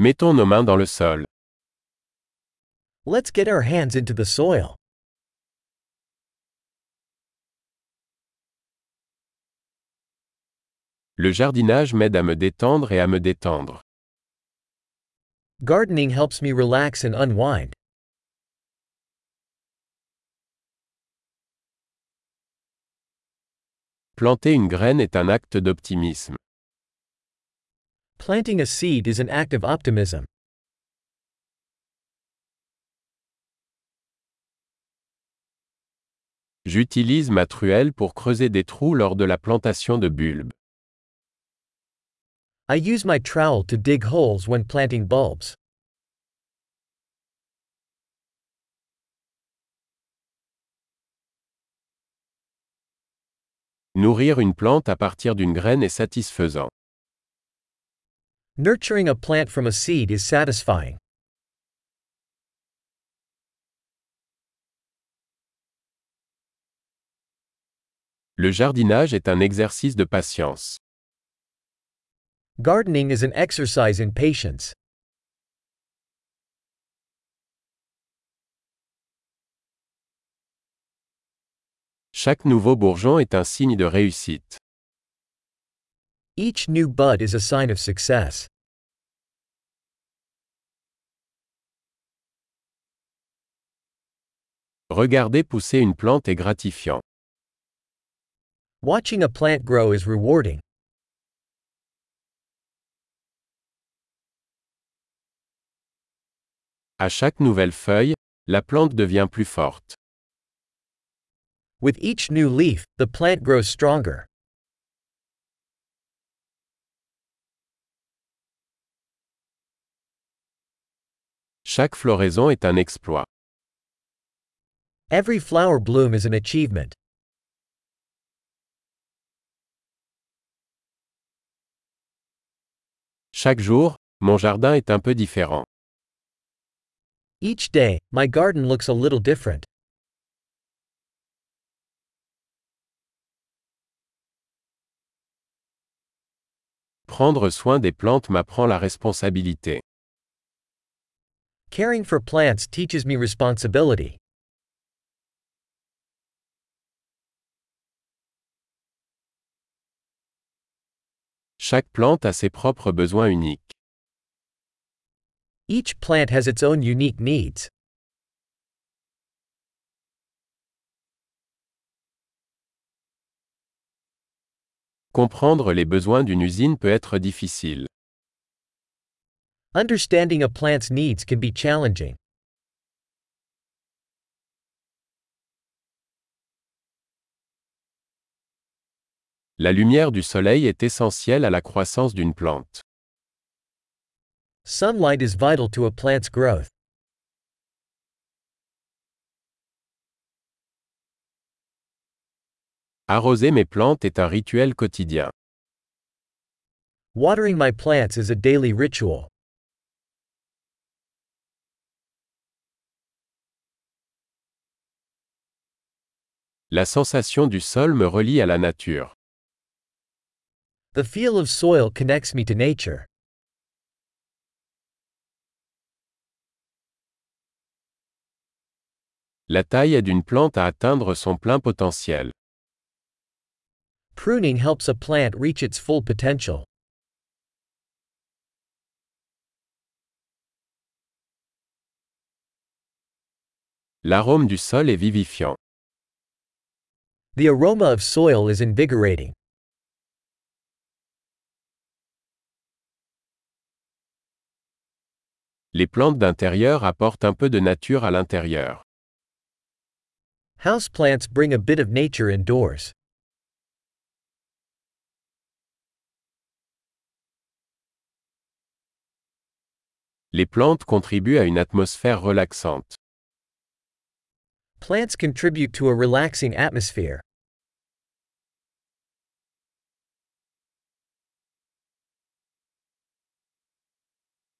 Mettons nos mains dans le sol. Let's get our hands into the soil. Le jardinage m'aide à me détendre et à me détendre. Gardening helps me relax and unwind. Planter une graine est un acte d'optimisme. Planting a seed is an act of optimism. J'utilise ma truelle pour creuser des trous lors de la plantation de bulbes. I use my trowel to dig holes when planting bulbs. Nourrir une plante à partir d'une graine est satisfaisant. Nurturing a plant from a seed is satisfying. Le jardinage est un exercice de patience. Gardening is an exercise in patience. Chaque nouveau bourgeon est un signe de réussite. Each new bud is a sign of success. Regarder pousser une plante est gratifiant. Watching a plant grow is rewarding. À chaque nouvelle feuille, la plante devient plus forte. With each new leaf, the plant grows stronger. Chaque floraison est un exploit. Every flower bloom is an achievement. Chaque jour, mon jardin est un peu différent. Each day, my garden looks a little different. Prendre soin des plantes m'apprend la responsabilité. Caring for plants teaches me responsibility. Chaque plante a ses propres besoins uniques. Each plant has its own unique needs. Comprendre les besoins d'une usine peut être difficile. Understanding a plant's needs can be challenging. La lumière du soleil est essentielle à la croissance d'une plante. Sunlight is vital to a plant's growth. Arroser mes plantes est un rituel quotidien. Watering my plants is a daily ritual. La sensation du sol me relie à la nature. The feel of soil connects me to nature. La taille aide une plante à atteindre son plein potentiel. Pruning helps a plant reach its full potential. L'arôme du sol est vivifiant. The aroma of soil is invigorating. Les plantes d'intérieur apportent un peu de nature à l'intérieur. Houseplants bring a bit of nature indoors. Les plantes contribuent à une atmosphère relaxante. Plants contribute to a relaxing atmosphere.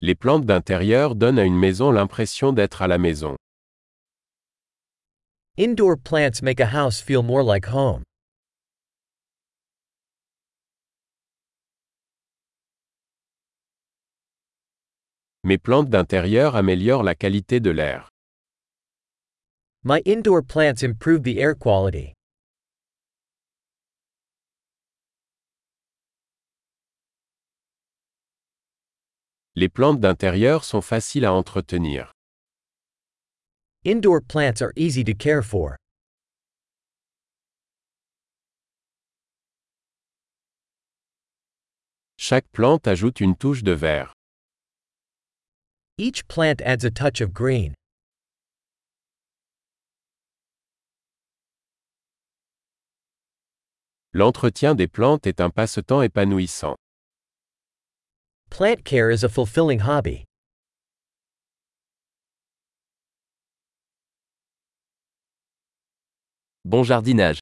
Les plantes d'intérieur donnent à une maison l'impression d'être à la maison. Indoor plants make a house feel more like home. Mes plantes d'intérieur améliorent la qualité de l'air. My indoor plants improve the air quality. Les plantes d'intérieur sont faciles à entretenir. Indoor plants are easy to care for. Chaque plante ajoute une touche de vert. Each plant adds a touch of green. L'entretien des plantes est un passe-temps épanouissant. Plant care is a fulfilling hobby. Bon jardinage.